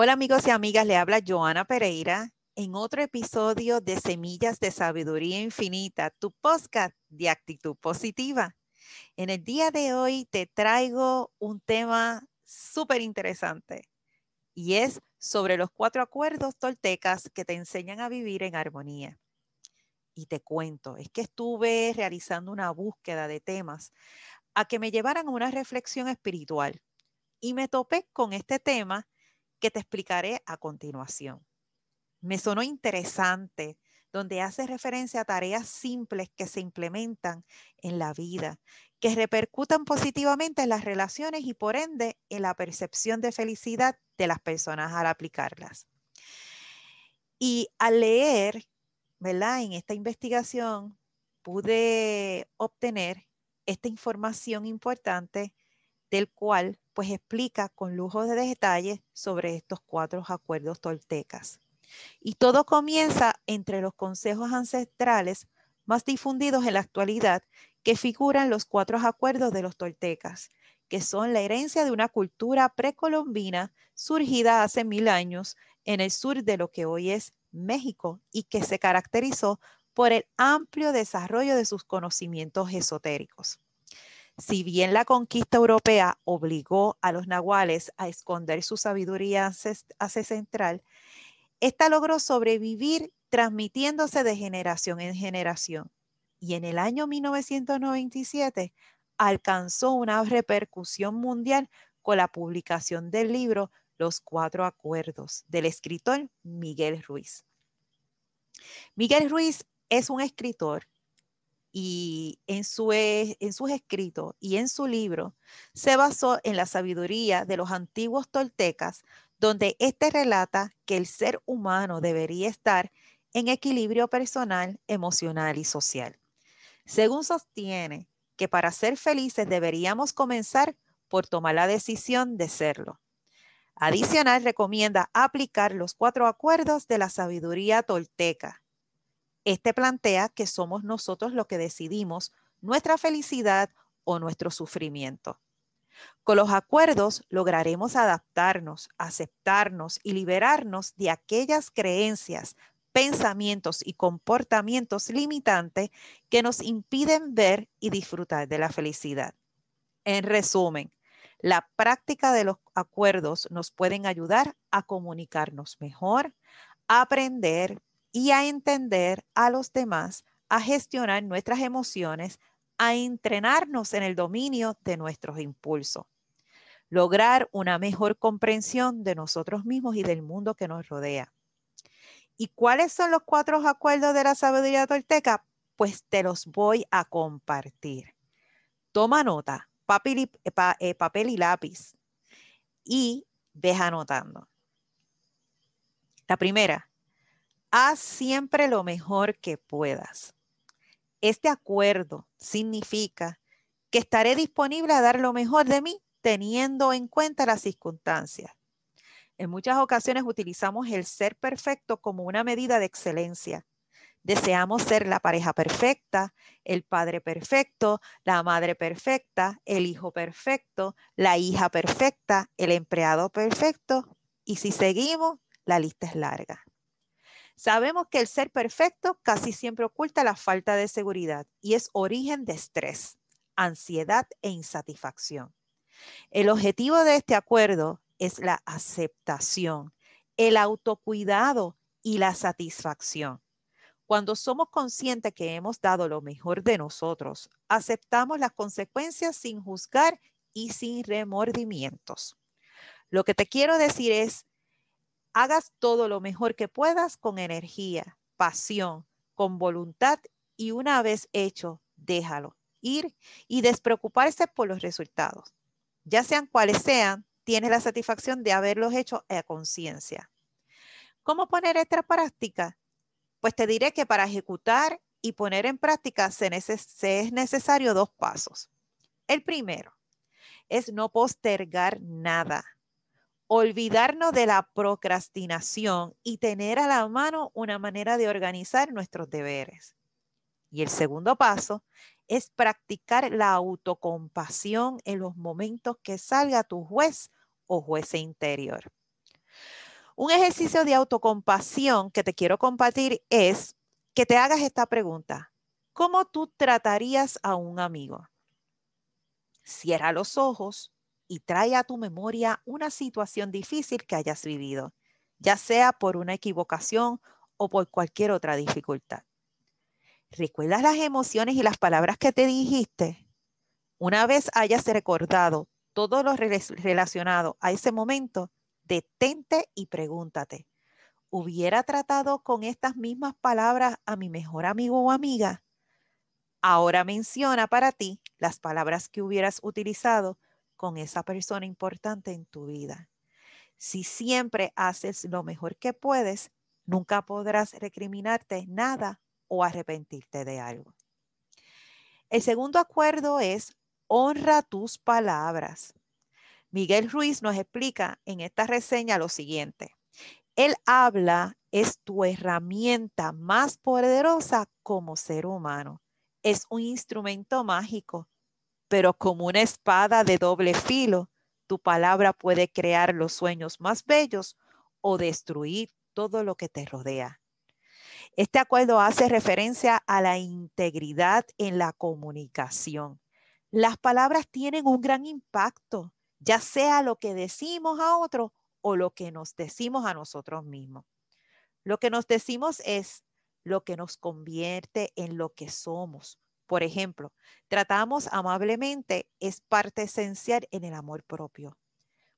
Hola amigos y amigas, le habla Joana Pereira en otro episodio de Semillas de Sabiduría Infinita, tu podcast de actitud positiva. En el día de hoy te traigo un tema súper interesante y es sobre los cuatro acuerdos toltecas que te enseñan a vivir en armonía. Y te cuento, es que estuve realizando una búsqueda de temas a que me llevaran a una reflexión espiritual y me topé con este tema que te explicaré a continuación. Me sonó interesante, donde hace referencia a tareas simples que se implementan en la vida, que repercutan positivamente en las relaciones y por ende en la percepción de felicidad de las personas al aplicarlas. Y al leer, ¿verdad? En esta investigación pude obtener esta información importante del cual pues explica con lujo de detalles sobre estos cuatro acuerdos toltecas. Y todo comienza entre los consejos ancestrales más difundidos en la actualidad que figuran los cuatro acuerdos de los toltecas, que son la herencia de una cultura precolombina surgida hace mil años en el sur de lo que hoy es México y que se caracterizó por el amplio desarrollo de sus conocimientos esotéricos. Si bien la conquista europea obligó a los nahuales a esconder su sabiduría ancestral, esta logró sobrevivir transmitiéndose de generación en generación. Y en el año 1997 alcanzó una repercusión mundial con la publicación del libro Los Cuatro Acuerdos del escritor Miguel Ruiz. Miguel Ruiz es un escritor y en, su, e, sus escritos y en su libro se basó en la sabiduría de los antiguos toltecas, donde éste relata que el ser humano debería estar en equilibrio personal, emocional y social. Según sostiene que para ser felices deberíamos comenzar por tomar la decisión de serlo. Adicional, recomienda aplicar los cuatro acuerdos de la sabiduría tolteca, este plantea que somos nosotros los que decidimos nuestra felicidad o nuestro sufrimiento. Con los acuerdos lograremos adaptarnos, aceptarnos y liberarnos de aquellas creencias, pensamientos y comportamientos limitantes que nos impiden ver y disfrutar de la felicidad. En resumen, la práctica de los acuerdos nos pueden ayudar a comunicarnos mejor, aprender, y a entender a los demás, a gestionar nuestras emociones, a entrenarnos en el dominio de nuestros impulsos, lograr una mejor comprensión de nosotros mismos y del mundo que nos rodea. ¿Y cuáles son los cuatro acuerdos de la sabiduría tolteca? Pues te los voy a compartir. Toma nota, papel y, eh, papel y lápiz y deja anotando. La primera, haz siempre lo mejor que puedas. Este acuerdo significa que estaré disponible a dar lo mejor de mí teniendo en cuenta las circunstancias. En muchas ocasiones utilizamos el ser perfecto como una medida de excelencia. Deseamos ser la pareja perfecta, el padre perfecto, la madre perfecta, el hijo perfecto, la hija perfecta, el empleado perfecto. Y si seguimos, la lista es larga. Sabemos que el ser perfecto casi siempre oculta la falta de seguridad y es origen de estrés, ansiedad e insatisfacción. El objetivo de este acuerdo es la aceptación, el autocuidado y la satisfacción. Cuando somos conscientes que hemos dado lo mejor de nosotros, aceptamos las consecuencias sin juzgar y sin remordimientos. Lo que te quiero decir es hagas todo lo mejor que puedas con energía, pasión, con voluntad y una vez hecho, déjalo ir y despreocuparse por los resultados. Ya sean cuales sean, tienes la satisfacción de haberlos hecho a conciencia. ¿Cómo poner esta práctica? Pues te diré que para ejecutar y poner en práctica se, se es necesario dos pasos. El primero es no postergar nada olvidarnos de la procrastinación y tener a la mano una manera de organizar nuestros deberes. Y el segundo paso es practicar la autocompasión en los momentos que salga tu juez o juez interior. Un ejercicio de autocompasión que te quiero compartir es que te hagas esta pregunta. ¿Cómo tú tratarías a un amigo? Cierra los ojos y trae a tu memoria una situación difícil que hayas vivido, ya sea por una equivocación o por cualquier otra dificultad. ¿Recuerdas las emociones y las palabras que te dijiste? Una vez hayas recordado todo lo relacionado a ese momento, detente y pregúntate, ¿hubiera tratado con estas mismas palabras a mi mejor amigo o amiga? Ahora menciona para ti las palabras que hubieras utilizado con esa persona importante en tu vida. Si siempre haces lo mejor que puedes, nunca podrás recriminarte nada o arrepentirte de algo. El segundo acuerdo es honra tus palabras. Miguel Ruiz nos explica en esta reseña lo siguiente. El habla es tu herramienta más poderosa como ser humano. Es un instrumento mágico, pero como una espada de doble filo, tu palabra puede crear los sueños más bellos o destruir todo lo que te rodea. Este acuerdo hace referencia a la integridad en la comunicación. Las palabras tienen un gran impacto ya sea lo que decimos a otro o lo que nos decimos a nosotros mismos. Lo que nos decimos es lo que nos convierte en lo que somos. Por ejemplo, tratamos amablemente es parte esencial en el amor propio.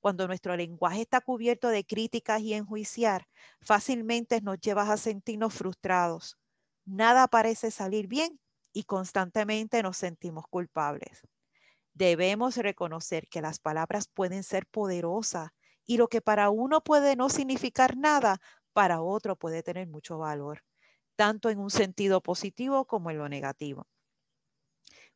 Cuando nuestro lenguaje está cubierto de críticas y enjuiciar, fácilmente nos lleva a sentirnos frustrados. Nada parece salir bien y constantemente nos sentimos culpables. Debemos reconocer que las palabras pueden ser poderosas y lo que para uno puede no significar nada, para otro puede tener mucho valor, tanto en un sentido positivo como en lo negativo.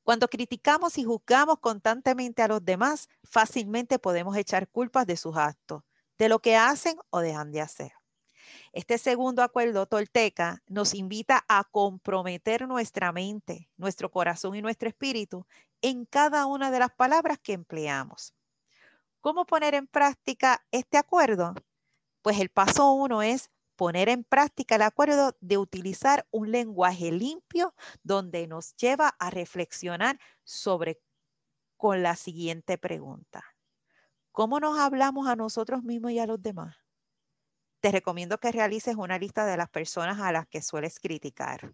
Cuando criticamos y juzgamos constantemente a los demás, fácilmente podemos echar culpas de sus actos, de lo que hacen o dejan de hacer. Este segundo acuerdo tolteca nos invita a comprometer nuestra mente, nuestro corazón y nuestro espíritu en cada una de las palabras que empleamos. ¿Cómo poner en práctica este acuerdo? Pues el paso uno es poner en práctica el acuerdo de utilizar un lenguaje limpio donde nos lleva a reflexionar sobre con la siguiente pregunta. ¿Cómo nos hablamos a nosotros mismos y a los demás? Te recomiendo que realices una lista de las personas a las que sueles criticar.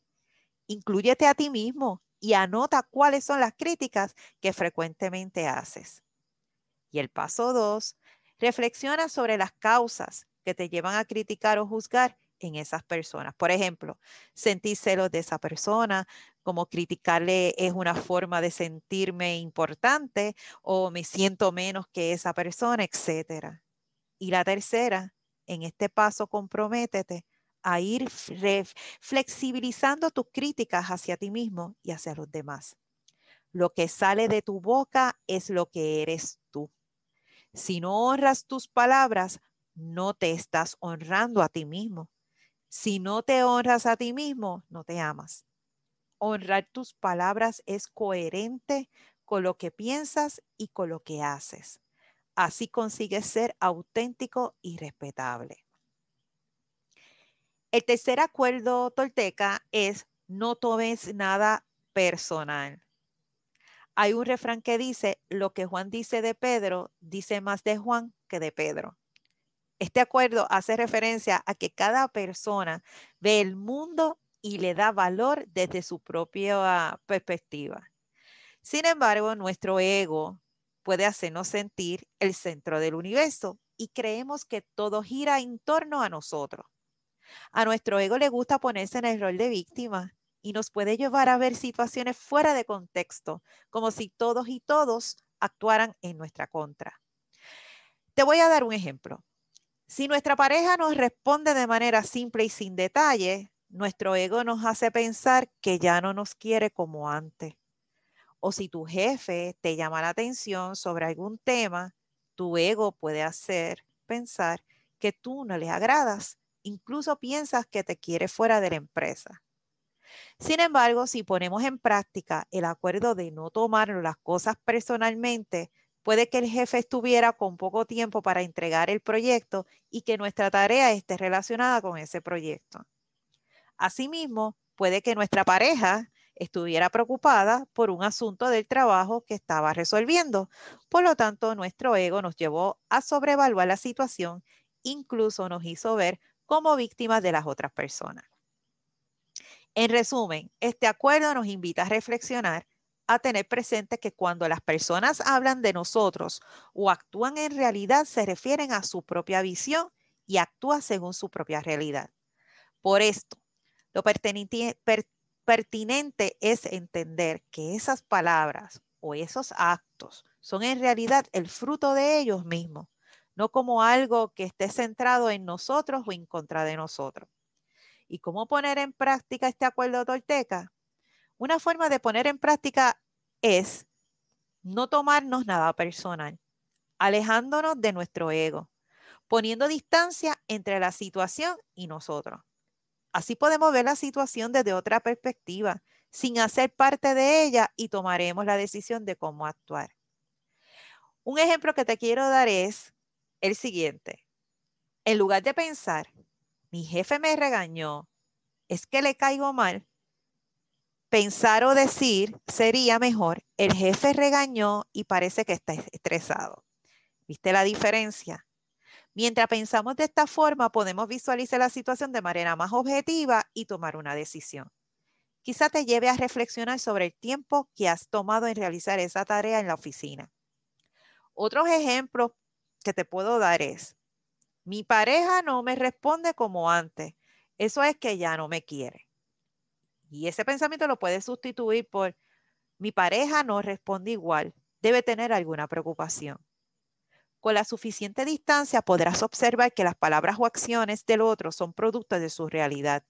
Inclúyete a ti mismo y anota cuáles son las críticas que frecuentemente haces. Y el paso dos, reflexiona sobre las causas que te llevan a criticar o juzgar en esas personas. Por ejemplo, sentir celos de esa persona, como criticarle es una forma de sentirme importante o me siento menos que esa persona, etc. Y la tercera, en este paso comprométete a ir flexibilizando tus críticas hacia ti mismo y hacia los demás. Lo que sale de tu boca es lo que eres tú. Si no honras tus palabras, no te estás honrando a ti mismo. Si no te honras a ti mismo, no te amas. Honrar tus palabras es coherente con lo que piensas y con lo que haces. Así consigues ser auténtico y respetable. El tercer acuerdo tolteca es no tomes nada personal. Hay un refrán que dice, lo que Juan dice de Pedro, dice más de Juan que de Pedro. Este acuerdo hace referencia a que cada persona ve el mundo y le da valor desde su propia perspectiva. Sin embargo, nuestro ego puede hacernos sentir el centro del universo y creemos que todo gira en torno a nosotros. A nuestro ego le gusta ponerse en el rol de víctima y nos puede llevar a ver situaciones fuera de contexto, como si todos y todos actuaran en nuestra contra. Te voy a dar un ejemplo. Si nuestra pareja nos responde de manera simple y sin detalle, nuestro ego nos hace pensar que ya no nos quiere como antes. O si tu jefe te llama la atención sobre algún tema, tu ego puede hacer pensar que tú no le agradas incluso piensas que te quiere fuera de la empresa. Sin embargo, si ponemos en práctica el acuerdo de no tomar las cosas personalmente, Puede que el jefe estuviera con poco tiempo para entregar el proyecto y que nuestra tarea esté relacionada con ese proyecto. Asimismo, puede que nuestra pareja estuviera preocupada por un asunto del trabajo que estaba resolviendo. Por lo tanto, nuestro ego nos llevó a sobrevaluar la situación, incluso nos hizo ver como víctimas de las otras personas. En resumen, este acuerdo nos invita a reflexionar, a tener presente que cuando las personas hablan de nosotros o actúan en realidad se refieren a su propia visión y actúan según su propia realidad. Por esto, lo pertinente, pertinente es entender que esas palabras o esos actos son en realidad el fruto de ellos mismos, no como algo que esté centrado en nosotros o en contra de nosotros. ¿Y cómo poner en práctica este acuerdo tolteca? Una forma de poner en práctica es no tomarnos nada personal, alejándonos de nuestro ego, poniendo distancia entre la situación y nosotros. Así podemos ver la situación desde otra perspectiva, sin hacer parte de ella y tomaremos la decisión de cómo actuar. Un ejemplo que te quiero dar es el siguiente. En lugar de pensar, mi jefe me regañó, es que le caigo mal, pensar o decir sería mejor, el jefe regañó y parece que está estresado. ¿Viste la diferencia? Mientras pensamos de esta forma, podemos visualizar la situación de manera más objetiva y tomar una decisión. Quizá te lleve a reflexionar sobre el tiempo que has tomado en realizar esa tarea en la oficina. Otros ejemplos que te puedo dar es, mi pareja no me responde como antes. Eso es que ya no me quiere. Y ese pensamiento lo puedes sustituir por, mi pareja no responde igual. Debe tener alguna preocupación. Con la suficiente distancia podrás observar que las palabras o acciones del otro son producto de su realidad,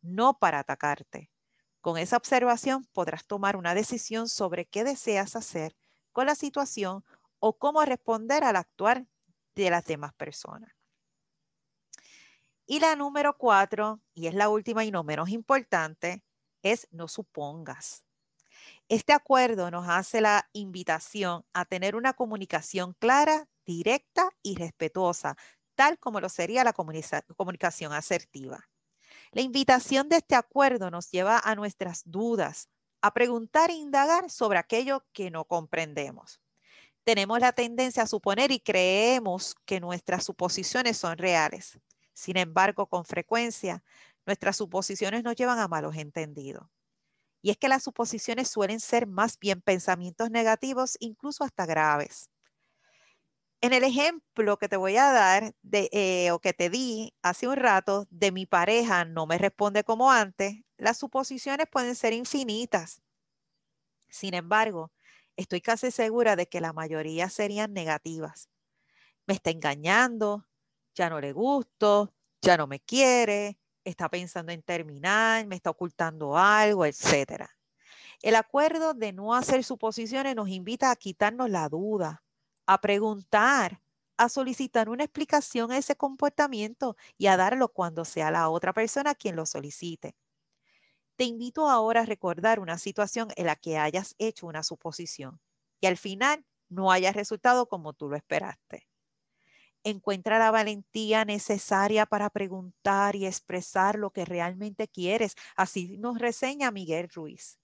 no para atacarte. Con esa observación podrás tomar una decisión sobre qué deseas hacer con la situación o cómo responder al actuar de las demás personas. Y la número cuatro, y es la última y no menos importante, es no supongas. Este acuerdo nos hace la invitación a tener una comunicación clara, directa y respetuosa, tal como lo sería la comunicación asertiva. La invitación de este acuerdo nos lleva a nuestras dudas, a preguntar e indagar sobre aquello que no comprendemos. Tenemos la tendencia a suponer y creemos que nuestras suposiciones son reales. Sin embargo, con frecuencia, nuestras suposiciones nos llevan a malos entendidos. Y es que las suposiciones suelen ser más bien pensamientos negativos, incluso hasta graves. En el ejemplo que te voy a dar de, eh, o que te di hace un rato de mi pareja no me responde como antes, las suposiciones pueden ser infinitas. Sin embargo, estoy casi segura de que la mayoría serían negativas. Me está engañando, ya no le gusto, ya no me quiere, está pensando en terminar, me está ocultando algo, etc. El acuerdo de no hacer suposiciones nos invita a quitarnos la duda, a preguntar, a solicitar una explicación a ese comportamiento y a darlo cuando sea la otra persona quien lo solicite. Te invito ahora a recordar una situación en la que hayas hecho una suposición y al final no haya resultado como tú lo esperaste. Encuentra la valentía necesaria para preguntar y expresar lo que realmente quieres. Así nos reseña Miguel Ruiz.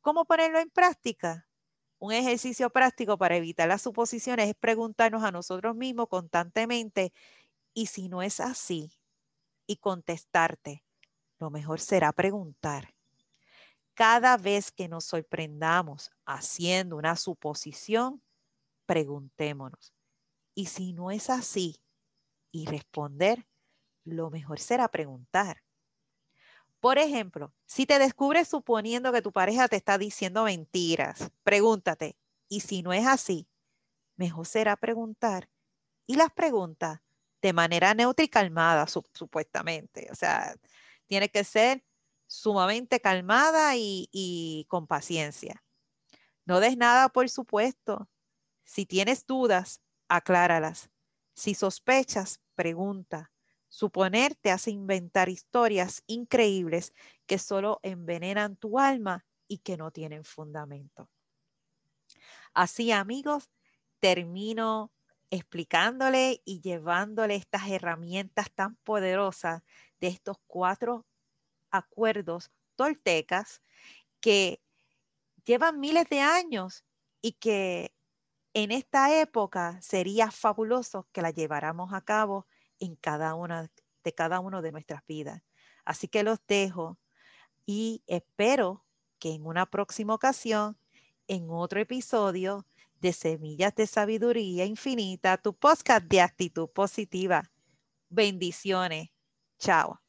¿Cómo ponerlo en práctica? Un ejercicio práctico para evitar las suposiciones es preguntarnos a nosotros mismos constantemente, y si no es así, y contestarte, lo mejor será preguntar. Cada vez que nos sorprendamos haciendo una suposición, preguntémonos. Y si no es así, y responder, lo mejor será preguntar. Por ejemplo, si te descubres suponiendo que tu pareja te está diciendo mentiras, pregúntate, ¿y si no es así? Mejor será preguntar. Y las preguntas de manera neutra y calmada, supuestamente. O sea, tiene que ser sumamente calmada y, y con paciencia. No des nada por supuesto. Si tienes dudas, acláralas. Si sospechas, pregunta. Suponer te hace inventar historias increíbles que solo envenenan tu alma y que no tienen fundamento. Así, amigos, termino explicándole y llevándole estas herramientas tan poderosas de estos cuatro acuerdos toltecas que llevan miles de años y que en esta época sería fabuloso que la lleváramos a cabo en cada una de cada uno de nuestras vidas. Así que los dejo y espero que en una próxima ocasión, en otro episodio de Semillas de Sabiduría Infinita, tu podcast de actitud positiva. Bendiciones. Chao.